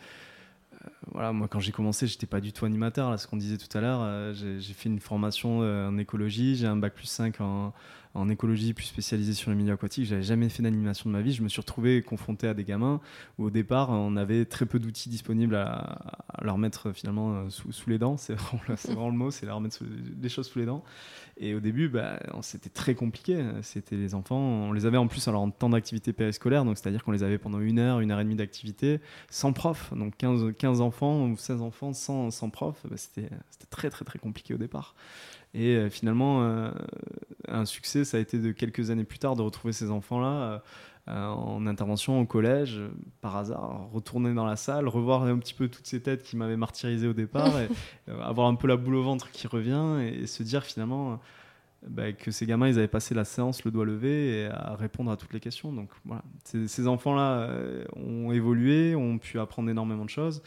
Speaker 2: voilà, moi quand j'ai commencé, j'étais pas du tout animateur, là, ce qu'on disait tout à l'heure. j'ai fait une formation en écologie, j'ai un bac plus 5 en, en écologie plus spécialisée sur les milieux aquatiques. J'avais jamais fait d'animation de ma vie. Je me suis retrouvé confronté à des gamins où au départ on avait très peu d'outils disponibles à, leur mettre finalement euh, sous, les dents. *laughs* C'est vraiment, le mot, c'est leur mettre des choses sous les dents. Et au début, bah, c'était très compliqué. C'était les enfants, on les avait en plus alors en temps d'activité périscolaire, donc c'est-à-dire qu'on les avait pendant une heure, une heure et demie d'activité, sans prof. Donc 15, 15 enfants ou 16 enfants sans, sans prof, bah, c'était très très très compliqué au départ. Et euh, finalement, euh, un succès, ça a été de quelques années plus tard de retrouver ces enfants-là euh, en intervention au collège, par hasard, retourner dans la salle, revoir un petit peu toutes ces têtes qui m'avaient martyrisé au départ, et *laughs* avoir un peu la boule au ventre qui revient, et, se dire finalement bah, que ces gamins, ils avaient passé la séance le doigt levé et à répondre à toutes les questions. Donc voilà, ces enfants-là ont évolué, ont pu apprendre énormément de choses.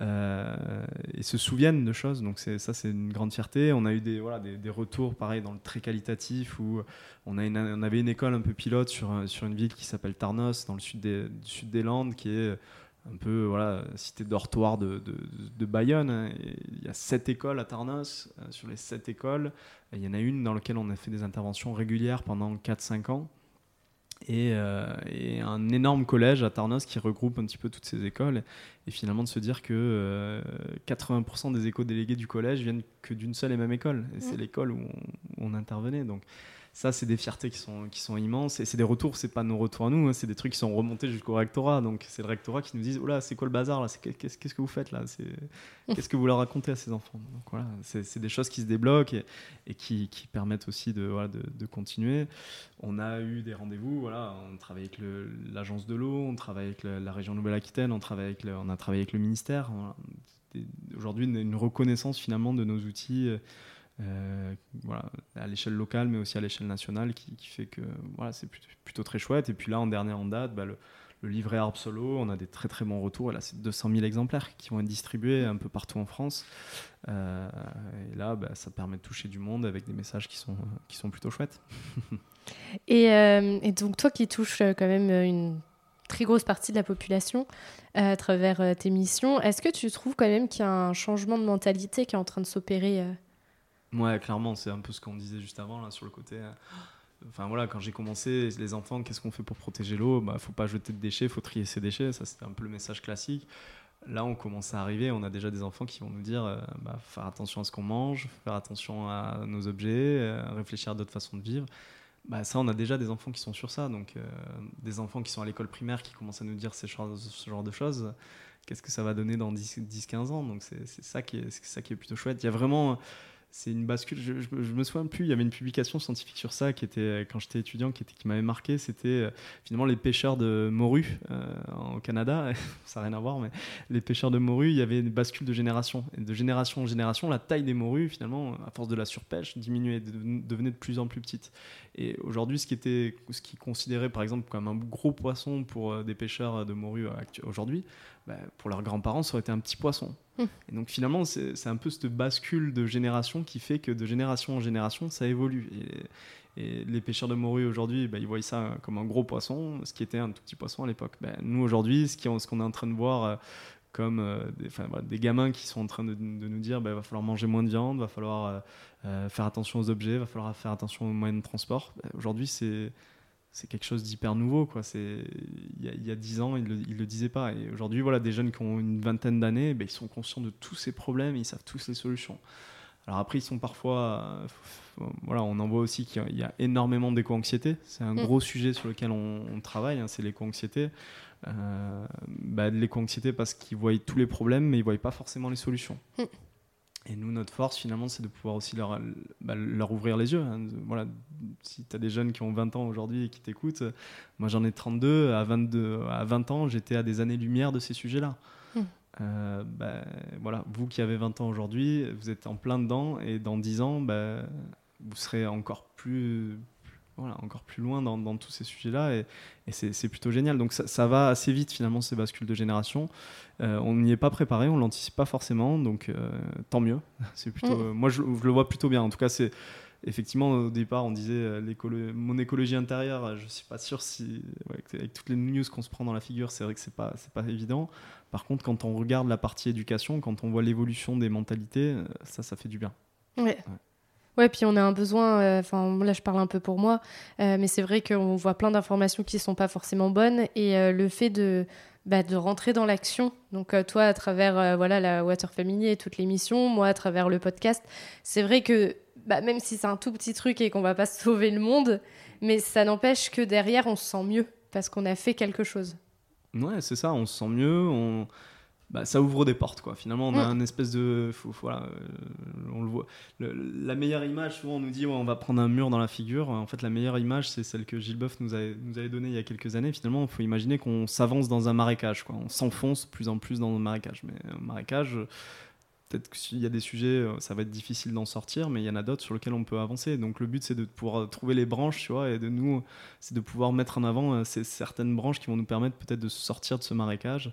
Speaker 2: Euh, et se souviennent de choses. Donc ça, c'est une grande fierté. On a eu des, voilà, des, retours, pareil, dans le très qualitatif, où on, a on avait une école un peu pilote sur, sur une ville qui s'appelle Tarnos, dans le sud des, sud des Landes, qui est un peu voilà, cité dortoir de, de, de Bayonne. Hein. il y a sept écoles à Tarnos. Euh, sur les sept écoles, il y en a une dans laquelle on a fait des interventions régulières pendant 4-5 ans. Euh, et, un énorme collège à Tarnos qui regroupe un petit peu toutes ces écoles et finalement de se dire que 80% euh, des éco-délégués du collège viennent que d'une seule et même école. Et c'est l'école où on, on, intervenait. Donc ça, c'est des fiertés qui sont, qui sont immenses. Et c'est des retours, c'est pas nos retours à nous, hein, c'est des trucs qui sont remontés jusqu'au rectorat. Donc c'est le rectorat qui nous dit Oh là, c'est quoi le bazar là? Qu'est-ce que vous faites là? *laughs* Qu'est-ce que vous leur racontez à ces enfants? Donc voilà, c'est des choses qui se débloquent et, qui, qui, permettent aussi de, voilà, de, de, continuer. On a eu des rendez-vous, voilà, on travaille avec l'agence de l'eau, on travaille avec la région Nouvelle-Aquitaine, on, travaille avec on a travaillé avec le ministère. Aujourd'hui, une reconnaissance finalement de nos outils. Euh, euh, à l'échelle locale, mais aussi à l'échelle nationale, qui, fait que voilà, c'est plutôt, très chouette. Et puis là, en dernière en date, bah, le, livret Arbre Solo, on a des très très bons retours. Et là, c'est 200 000 exemplaires qui vont être distribués un peu partout en France. Euh, et là, bah, ça permet de toucher du monde avec des messages qui sont, qui sont plutôt chouettes. *laughs*
Speaker 1: et, euh, et, donc, toi qui touches quand même une très grosse partie de la population à travers tes missions, est-ce que tu trouves quand même qu'il y a un changement de mentalité qui est en train de s'opérer
Speaker 2: Ouais, clairement, c'est un peu ce qu'on disait juste avant là sur le côté. Euh, enfin voilà, quand j'ai commencé, les enfants, qu'est-ce qu'on fait pour protéger l'eau? Bah, faut pas jeter de déchets, faut trier ses déchets. Ça, c'était un peu le message classique. Là, on commence à arriver, on a déjà des enfants qui vont nous dire euh, bah, faire attention à ce qu'on mange, faire attention à nos objets, euh, réfléchir à d'autres façons de vivre. Bah, ça, on a déjà des enfants qui sont sur ça. Donc, des enfants qui sont à l'école primaire qui commencent à nous dire ce genre de choses. Qu'est-ce que ça va donner dans 10-15 ans? Donc, c'est ça, ça qui est plutôt chouette. Il y a vraiment c'est une bascule. Je, je, me souviens plus, il y avait une publication scientifique sur ça qui était, quand j'étais étudiant, qui, m'avait marqué. C'était euh, finalement les pêcheurs de morue euh, au Canada. *laughs* ça n'a rien à voir, mais les pêcheurs de morue, il y avait une bascule de génération. Et de génération en génération, la taille des morues, finalement, à force de la surpêche, diminuait, devenait de plus en plus petite. Et aujourd'hui, ce qui était, ce qui considérait par exemple comme un gros poisson pour euh, des pêcheurs de morue aujourd'hui, bah, pour leurs grands-parents, ça aurait été un petit poisson. Hum. Et donc finalement, c'est un peu cette bascule de génération qui fait que de génération en génération, ça évolue. Et, les pêcheurs de morue aujourd'hui, bah, ils voient ça comme un gros poisson, ce qui était un tout petit poisson à l'époque. Bah, nous aujourd'hui, ce qu'on est en train de voir euh, comme euh, des, des, gamins qui sont en train de, nous dire il va falloir manger moins de viande, va falloir euh, faire attention aux objets, va falloir faire attention aux moyens de transport. aujourd'hui, c'est c'est quelque chose d'hyper nouveau. Quoi. C'est, il, y a, dix ans, ils ne le, disaient pas. Et aujourd'hui, voilà, des jeunes qui ont une vingtaine d'années, ben, ils sont conscients de tous ces problèmes, ils savent tous les solutions. Alors après, ils sont parfois... Euh, voilà, on en voit aussi qu'il y a énormément d'éco-anxiété. C'est un mm. gros sujet sur lequel on, travaille, hein, c'est l'éco-anxiété. Euh, bah, l'éco-anxiété parce qu'ils voient tous les problèmes, mais ils ne voient pas forcément les solutions. Mm. Et nous, notre force, finalement, c'est de pouvoir aussi leur, bah, leur ouvrir les yeux. Hein. Voilà, si tu as des jeunes qui ont 20 ans aujourd'hui et qui t'écoutent, moi j'en ai 32, à, 22, à 20 ans, j'étais à des années-lumière de ces sujets-là. Hmm. Euh, bah, voilà, vous qui avez 20 ans aujourd'hui, vous êtes en plein dedans, et dans 10 ans, bah, vous serez encore plus, voilà, encore plus loin dans, dans tous ces sujets-là et, et c'est plutôt génial. Donc ça, ça, va assez vite finalement ces bascules de génération. Euh, on n'y est pas préparé, on l'anticipe pas forcément, donc euh, tant mieux. *laughs* C'est plutôt, mm. moi je, le vois plutôt bien. En tout cas, c'est effectivement au départ on disait euh, mon écologie intérieure. Je suis pas sûr si avec toutes les news qu'on se prend dans la figure, c'est vrai que c'est pas c'est pas évident. Par contre, quand on regarde la partie éducation, quand on voit l'évolution des mentalités, ça ça fait du bien.
Speaker 1: ouais. Ouais, puis on a un besoin, euh, enfin là je parle un peu pour moi, euh, mais c'est vrai qu'on voit plein d'informations qui ne sont pas forcément bonnes et euh, le fait de, bah, de rentrer dans l'action, donc toi à travers voilà, la Water Family et toutes les missions, moi à travers le podcast, c'est vrai que bah, même si c'est un tout petit truc et qu'on va pas *laughs* sauver le monde, mais ça n'empêche que derrière on se sent mieux parce qu'on a fait quelque chose.
Speaker 2: Ouais, c'est ça, on se sent mieux, on bah, ça ouvre des portes quoi. Finalement, on a mm. un espèce de, voilà, euh, on le voit. la meilleure image, souvent on nous dit on va prendre un mur dans la figure. En fait, la meilleure image, c'est celle que Gilles Boeuf nous avait, nous avait donnée il y a quelques années. Finalement, il faut imaginer qu'on s'avance dans un marécage, quoi. On s'enfonce plus en plus dans le marécage. Mais un marécage, peut-être qu'il y a des sujets, euh, ça va être difficile d'en sortir, mais il y en a d'autres sur lesquels on peut avancer. Donc le but, c'est de pouvoir trouver les branches, tu vois, et de nous, c'est de pouvoir mettre en avant euh, ces certaines branches qui vont nous permettre peut-être de sortir de ce marécage.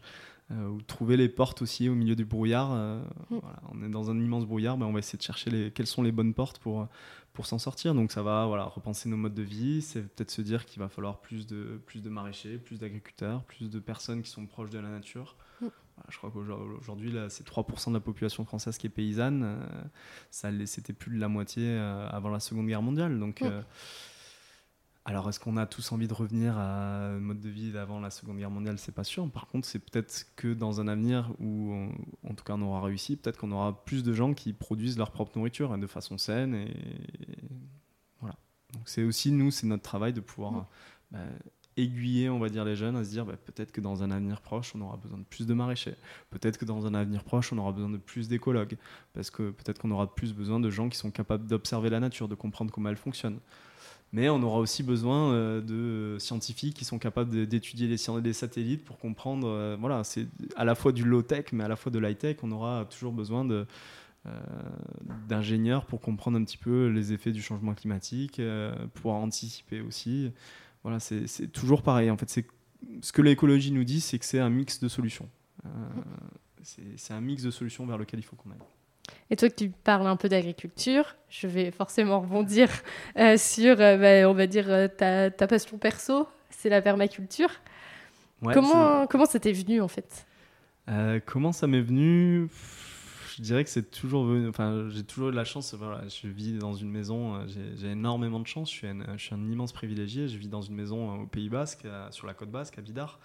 Speaker 2: Euh, ou trouver les portes aussi au milieu du brouillard. Euh, mm. on est dans un immense brouillard, mais on va essayer de chercher les, quelles sont les bonnes portes pour, pour s'en sortir. Donc ça va voilà, repenser nos modes de vie, c'est peut-être se dire qu'il va falloir plus de, plus de maraîchers, plus d'agriculteurs, plus de personnes qui sont proches de la nature. Mm. je crois qu'aujourd'hui, c'est 3% de la population française qui est paysanne. Euh, C'était plus de la moitié avant la Seconde Guerre mondiale. Donc mm. Alors, est-ce qu'on a tous envie de revenir à un mode de vie d'avant la Seconde Guerre mondiale? C'est pas sûr. Par contre, c'est peut-être que dans un avenir où, en tout cas, on aura réussi, peut-être qu'on aura plus de gens qui produisent leur propre nourriture hein, de façon saine. Et, voilà. Donc, c'est aussi, nous, c'est notre travail de pouvoir bah, aiguiller, on va dire, les jeunes à se dire bah, peut-être que dans un avenir proche, on aura besoin de plus de maraîchers. Peut-être que dans un avenir proche, on aura besoin de plus d'écologues. Parce que peut-être qu'on aura plus besoin de gens qui sont capables d'observer la nature, de comprendre comment elle fonctionne mais on aura aussi besoin euh, de scientifiques qui sont capables d'étudier les, les, satellites pour comprendre. Euh, voilà, c'est à la fois du low-tech, mais à la fois de l'high-tech. On aura toujours besoin euh, d'ingénieurs pour comprendre un petit peu les effets du changement climatique, pouvoir anticiper aussi. Voilà, c'est toujours pareil. En fait, c'est ce que l'écologie nous dit, c'est que c'est un mix de solutions. c'est un mix de solutions vers lequel il faut qu'on aille.
Speaker 1: Et toi, tu parles un peu d'agriculture, je vais forcément rebondir euh, sur, euh, bah, on va dire, euh, ta, ta, passion perso, c'est la permaculture. comment comment ça t'est venu en fait?
Speaker 2: Comment ça m'est venu? Je dirais que c'est toujours venu. Enfin, j'ai toujours eu de la chance. Voilà, je vis dans une maison. J'ai énormément de chance. Je suis, un, je suis un immense privilégié. Je vis dans une maison au Pays Basque, sur la côte basque, à Bidar.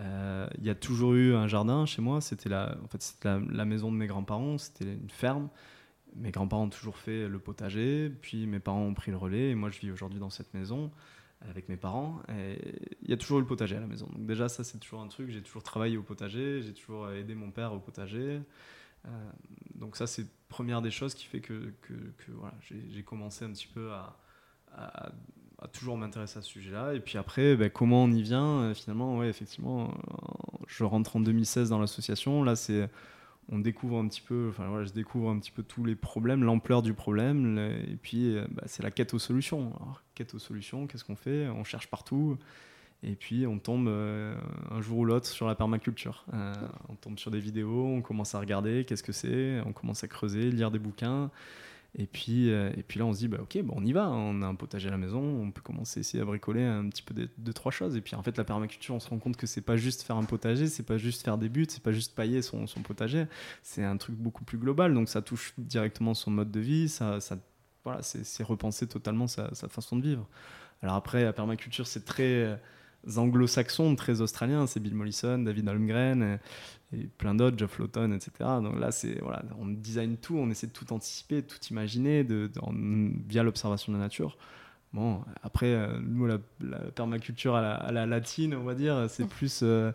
Speaker 2: Euh, il y a toujours eu un jardin chez moi. C'était la, maison de mes grands-parents. C'était une ferme. Mes grands-parents ont toujours fait le potager. Puis mes parents ont pris le relais. Et moi, je vis aujourd'hui dans cette maison avec mes parents. Il y a toujours eu le potager à la maison. Donc déjà, ça, c'est toujours un truc. J'ai toujours travaillé au potager. J'ai toujours aidé mon père au potager. donc ça, c'est première des choses qui fait que, j'ai commencé un petit peu à, toujours m'intéresser à ce sujet-là. Et puis après, ben, comment on y vient Finalement, ouais, effectivement, je rentre en 2016 dans l'association. Là, c'est on découvre un petit peu, enfin voilà, je découvre un petit peu tous les problèmes, l'ampleur du problème, et puis bah, c'est la quête aux solutions. Quête aux solutions, qu'est-ce qu'on fait? On cherche partout. Et puis on tombe euh, un jour ou l'autre sur la permaculture. Euh, on tombe sur des vidéos, on commence à regarder qu'est-ce que c'est, on commence à creuser, lire des bouquins. Et puis, euh, et puis là, on se dit, bah, ok, bon, on y va, on a un potager à la maison, on peut commencer à essayer à bricoler un petit peu de, trois choses. Et puis en fait, la permaculture, on se rend compte que c'est pas juste faire un potager, c'est pas juste faire des buts, c'est pas juste pailler son, potager, c'est un truc beaucoup plus global. Donc ça touche directement son mode de vie, ça, voilà, c'est repenser totalement sa, façon de vivre. Alors après, la permaculture, c'est très anglo-saxons très australiens, c'est Bill Mollison, David Holmgren et, plein d'autres, Geoff Lawton, etc. Donc là, c'est voilà, on design tout, on essaie de tout anticiper, de tout imaginer de, via l'observation de la nature. Bon, après, euh, nous, la, permaculture à la, latine, on va dire, c'est plus euh,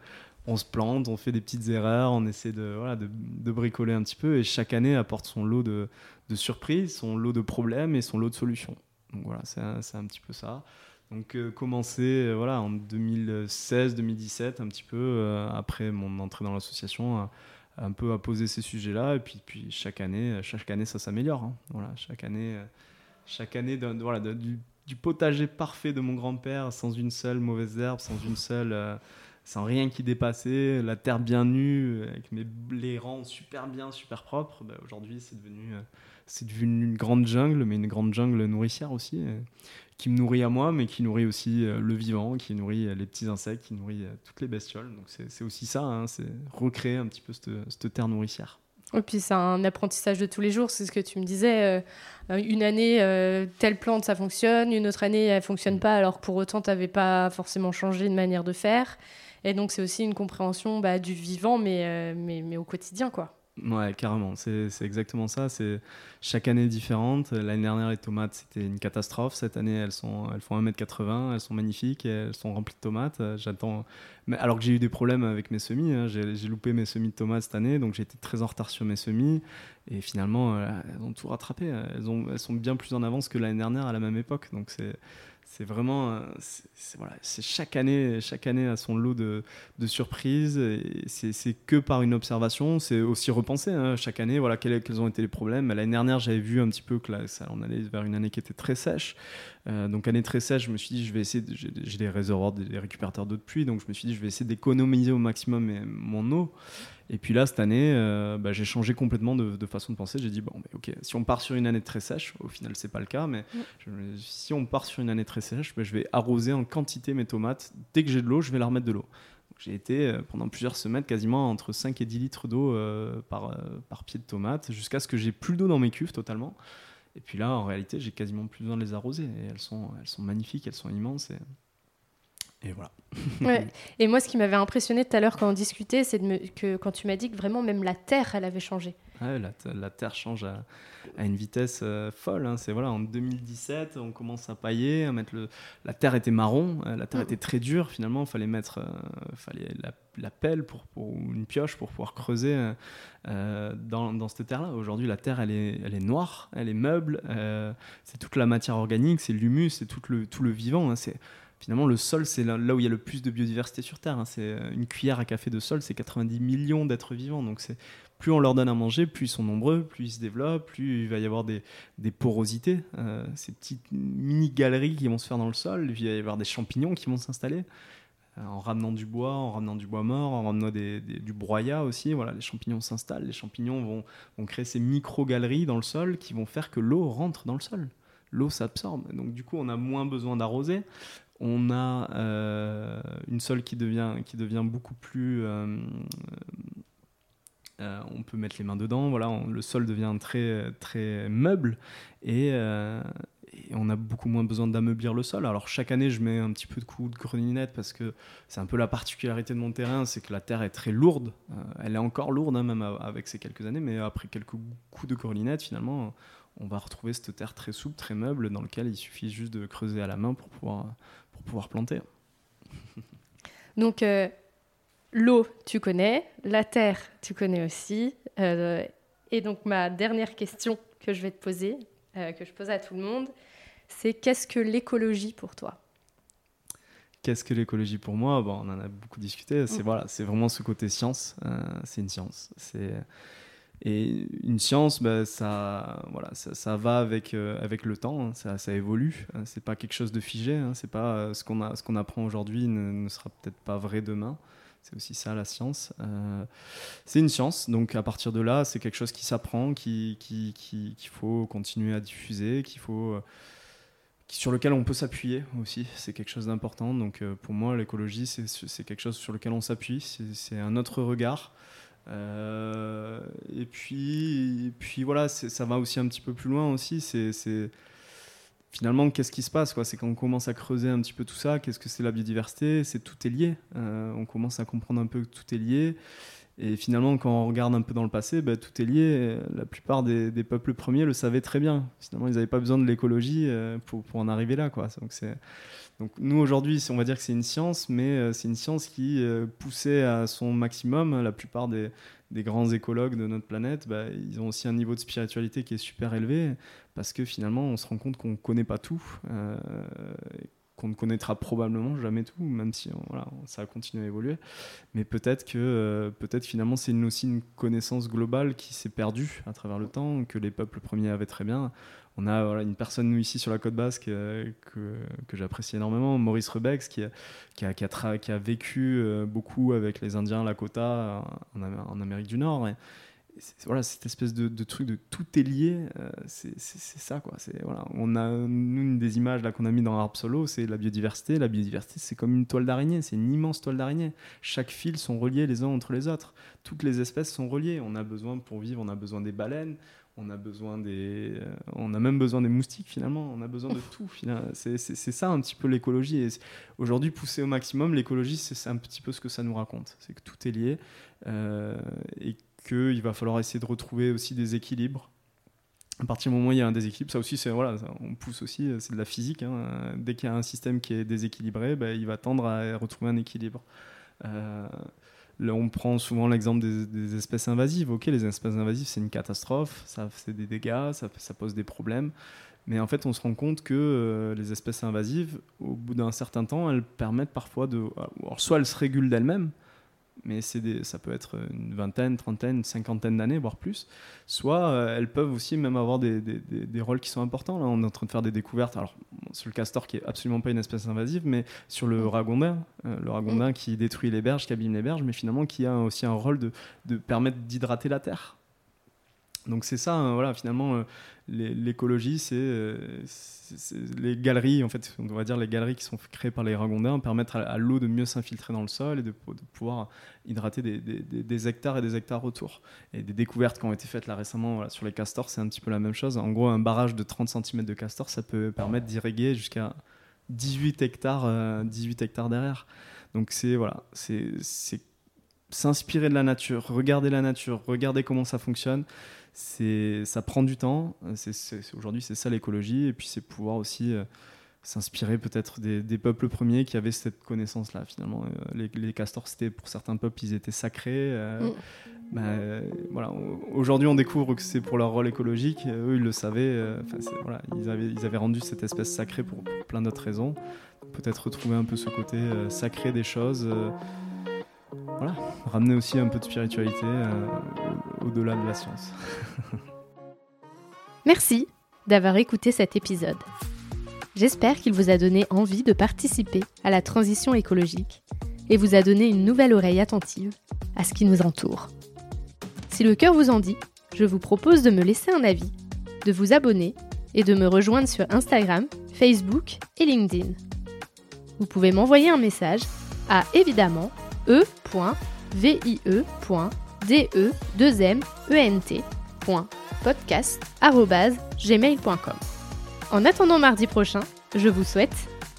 Speaker 2: on se plante, on fait des petites erreurs, on essaie de, voilà, de, bricoler un petit peu et chaque année apporte son lot de, de surprises, son lot de problèmes et son lot de solutions. Donc voilà, c'est un, petit peu ça. Donc euh, commencer euh, voilà, en 2016-2017, un petit peu euh, après mon entrée dans l'association, un peu à poser ces sujets-là. Et puis, puis chaque année, chaque année ça s'améliore. Hein. Voilà, chaque année, chaque année voilà, du, potager parfait de mon grand-père, sans une seule mauvaise herbe, sans une seule sans rien qui dépassait, la terre bien nue, avec mes, les rangs super bien, super propres. Bah, aujourd'hui, c'est devenu, c'est devenu une grande jungle, mais une grande jungle nourricière aussi qui me nourrit à moi, mais qui nourrit aussi euh, le vivant, qui nourrit euh, les petits insectes, qui nourrit euh, toutes les bestioles. Donc c'est aussi ça, hein, c'est recréer un petit peu cette, terre nourricière.
Speaker 1: Et puis c'est un apprentissage de tous les jours, c'est ce que tu me disais. une année, telle plante, ça fonctionne, une autre année, elle fonctionne pas, alors pour autant, tu n'avais pas forcément changé de manière de faire. Et donc c'est aussi une compréhension bah, du vivant, mais, mais, mais au quotidien, quoi.
Speaker 2: Ouais, carrément. C'est exactement ça. C'est chaque année différente. L'année dernière, les tomates, c'était une catastrophe. Cette année, elles, sont, elles font 1m80, elles sont magnifiques elles sont remplies de tomates. J'attends. Alors que j'ai eu des problèmes avec mes semis, hein. j'ai loupé mes semis de tomates cette année, donc été très en retard sur mes semis. Et finalement, euh, elles ont tout rattrapé. Elles, ont, elles sont bien plus en avance que l'année dernière à la même époque. Donc c'est c'est vraiment euh, c'est chaque année chaque année a son lot de, surprises c'est que par une observation. C'est aussi repenser hein, chaque année voilà quels, ont été les problèmes. L'année dernière j'avais vu un petit peu que là, ça, on allait vers une année qui était très sèche. Euh, donc année très sèche je me suis dit je vais essayer j'ai des réservoirs des récupérateurs d'eau de pluie. Donc je me suis dit je vais essayer d'économiser au maximum mon eau et puis là, cette année, euh, bah, j'ai changé complètement de, façon de penser. J'ai dit, bon, ok, si on part sur une année très sèche, au final, c'est pas le cas, mais si on part sur une année très sèche, bah, je vais arroser en quantité mes tomates. Dès que j'ai de l'eau, je vais leur remettre de l'eau. J'ai été euh, pendant plusieurs semaines quasiment entre 5 et 10 litres d'eau euh, par, par pied de tomate, jusqu'à ce que j'ai plus d'eau dans mes cuves totalement. Et puis là, en réalité, j'ai quasiment plus besoin de les arroser. Et elles sont, elles sont magnifiques, elles sont immenses. Et et voilà. *laughs*
Speaker 1: ouais. Et moi, ce qui m'avait impressionné tout à l'heure quand on discutait, c'est que quand tu m'as dit que vraiment même la Terre, elle avait changé.
Speaker 2: Ouais, la, la, Terre change à, à une vitesse euh, folle. Hein. C'est voilà, en 2017, on commence à pailler, à mettre le. La Terre était marron, euh, la Terre mm. était très dure. Finalement, il fallait mettre, euh, fallait la, la, pelle pour, pour, une pioche pour pouvoir creuser dans, dans, cette terre-là. Aujourd'hui, la Terre, elle est, elle est noire, elle est meuble. c'est toute la matière organique, c'est l'humus, c'est tout le, tout le vivant. Hein. C'est finalement, le sol, c'est là, où il y a le plus de biodiversité sur Terre. Hein. C'est euh, une cuillère à café de sol, c'est 90 millions d'êtres vivants. Donc, plus on leur donne à manger, plus ils sont nombreux, plus ils se développent, plus il va y avoir des, porosités, euh, ces petites mini galeries qui vont se faire dans le sol. Il va y avoir des champignons qui vont s'installer euh, en ramenant du bois, en ramenant du bois mort, en ramenant du broyat aussi. Voilà, les champignons s'installent, les champignons vont, vont créer ces micro-galeries dans le sol qui vont faire que l'eau rentre dans le sol l'eau s'absorbe. Donc du coup, on a moins besoin d'arroser on a euh, une sol qui devient, qui devient beaucoup plus... Euh, euh, on peut mettre les mains dedans, voilà, le sol devient très, très meuble et, on a beaucoup moins besoin d'ameublir le sol. Alors chaque année, je mets un petit peu de coups de greninette parce que c'est un peu la particularité de mon terrain, c'est que la terre est très lourde. elle est encore lourde, hein, même avec ces quelques années, mais après quelques coups de greninette, finalement, on va retrouver cette terre très souple, très meuble, dans laquelle il suffit juste de creuser à la main pour pouvoir pouvoir planter. *laughs*
Speaker 1: Donc, euh, l'eau, tu connais, la terre, tu connais aussi. Euh, et donc ma dernière question que je vais te poser, euh, que je pose à tout le monde, c'est qu'est-ce que l'écologie pour toi?
Speaker 2: Qu'est-ce que l'écologie pour moi? Bon, On en a beaucoup discuté. C'est mm. voilà, c'est vraiment ce côté science. C'est une science. C'est et une science, bah, ça, voilà, ça, va avec, avec le temps, hein. ça, évolue. Hein. c'est pas quelque chose de figé. Hein. c'est pas ce qu'on ce qu'on apprend aujourd'hui ne, sera peut-être pas vrai demain. C'est aussi ça la science. Euh, c'est une science, donc à partir de là, c'est quelque chose qui s'apprend, qu'il qui, qui, faut continuer à diffuser, qu'il faut, euh, sur lequel on peut s'appuyer aussi. C'est quelque chose d'important. Donc euh, pour moi, l'écologie, c'est quelque chose sur lequel on s'appuie. C'est un autre regard. Et puis, puis voilà, ça va aussi un petit peu plus loin aussi. C'est finalement, qu'est-ce qui se passe C'est quand on commence à creuser un petit peu tout ça, qu'est-ce que c'est la biodiversité? C'est tout est lié. Euh, on commence à comprendre un peu que tout est lié. Et finalement, quand on regarde un peu dans le passé, bah, tout est lié. La plupart des, peuples premiers le savaient très bien. Finalement, ils n'avaient pas besoin de l'écologie euh, pour, en arriver là. Quoi. Donc nous, aujourd'hui, on va dire que c'est une science, mais euh, c'est une science qui poussait à son maximum. La plupart des, grands écologues de notre planète, bah, ils ont aussi un niveau de spiritualité qui est super élevé, parce que finalement, on se rend compte qu'on ne connaît pas tout, euh, qu'on ne connaîtra probablement jamais tout, même si voilà, ça continue à évoluer. Mais peut-être que euh, peut-être finalement, c'est aussi une connaissance globale qui s'est perdue à travers le temps, que les peuples premiers avaient très bien on a une personne, nous, ici, sur la côte basque, euh, que, j'apprécie énormément, Maurice Rebex, qui, a, vécu euh, beaucoup avec les Indiens Lakota en, Amérique du Nord. Voilà, cette espèce de, truc de tout est lié, euh, c'est ça quoi. Voilà, on a nous une des images là qu'on a mis dans Arp Solo, c'est la biodiversité. La biodiversité, c'est comme une toile d'araignée, c'est une immense toile d'araignée. Chaque fil sont reliés les uns entre les autres. Toutes les espèces sont reliées. On a besoin pour vivre, on a besoin des baleines, on a besoin des, euh, on a même besoin des moustiques finalement. On a besoin de tout. C'est ça un petit peu l'écologie. Aujourd'hui, pousser au maximum, l'écologie, c'est un petit peu ce que ça nous raconte. C'est que tout est lié euh, et qu'il va falloir essayer de retrouver aussi des équilibres. À partir du moment où il y a un déséquilibre, ça aussi, c'est voilà, on pousse aussi, euh, c'est de la physique. Hein. Dès qu'il y a un système qui est déséquilibré, ben, il va tendre à retrouver un équilibre on prend souvent l'exemple des, espèces invasives. Ok, les espèces invasives, c'est une catastrophe, ça fait des dégâts, ça, pose des problèmes. Mais en fait, on se rend compte que euh, les espèces invasives, au bout d'un certain temps, elles permettent parfois de. soit elles se régulent d'elles-mêmes, mais c'est ça peut être une vingtaine, trentaine, une cinquantaine d'années, voire plus. Soit euh, elles peuvent aussi même avoir des, des, des, rôles qui sont importants. Là, on est en train de faire des découvertes. Alors, sur le castor, qui est absolument pas une espèce invasive, mais sur le ragondin, euh, le ragondin mm. qui détruit les berges, qui abîme les berges, mais finalement qui a aussi un rôle de, de permettre d'hydrater la terre. Donc c'est ça, hein, voilà, finalement, euh, l'écologie, euh, c'est les galeries, en fait, on va dire les galeries qui sont créées par les ragondins permettent à, l'eau de mieux s'infiltrer dans le sol et de, pouvoir hydrater des, hectares et des hectares autour. Et des découvertes qui ont été faites là récemment sur les castors, c'est un petit peu la même chose. En gros, un barrage de 30 cm de castor, ça peut permettre d'irriguer jusqu'à 18 hectares, 18 euh, hectares derrière. Donc c'est voilà, c'est s'inspirer de la nature, regarder la nature, regarder comment ça fonctionne c'est ça prend du temps. Aujourd'hui, c'est ça l'écologie. Et puis, c'est pouvoir aussi euh, s'inspirer peut-être des, peuples premiers qui avaient cette connaissance-là. Finalement, euh, les, castors, c'était pour certains peuples, ils étaient sacrés. Euh, mm. bah, voilà. Aujourd'hui, on découvre que c'est pour leur rôle écologique. Eux, ils le savaient. voilà, ils, avaient, ils avaient rendu cette espèce sacrée pour, pour plein d'autres raisons. Peut-être retrouver un peu ce côté sacré des choses voilà, ramener aussi un peu de spiritualité euh, au-delà de la science. *laughs*
Speaker 1: Merci d'avoir écouté cet épisode. J'espère qu'il vous a donné envie de participer à la transition écologique et vous a donné une nouvelle oreille attentive à ce qui nous entoure. Si le cœur vous en dit, je vous propose de me laisser un avis, de vous abonner et de me rejoindre sur Instagram, Facebook et LinkedIn. Vous pouvez m'envoyer un message à évidemment e.vie.e.ment.podcast.gmail.com. En attendant mardi prochain, je vous souhaite,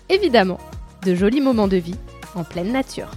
Speaker 1: évidemment, de jolis moments de vie en pleine nature.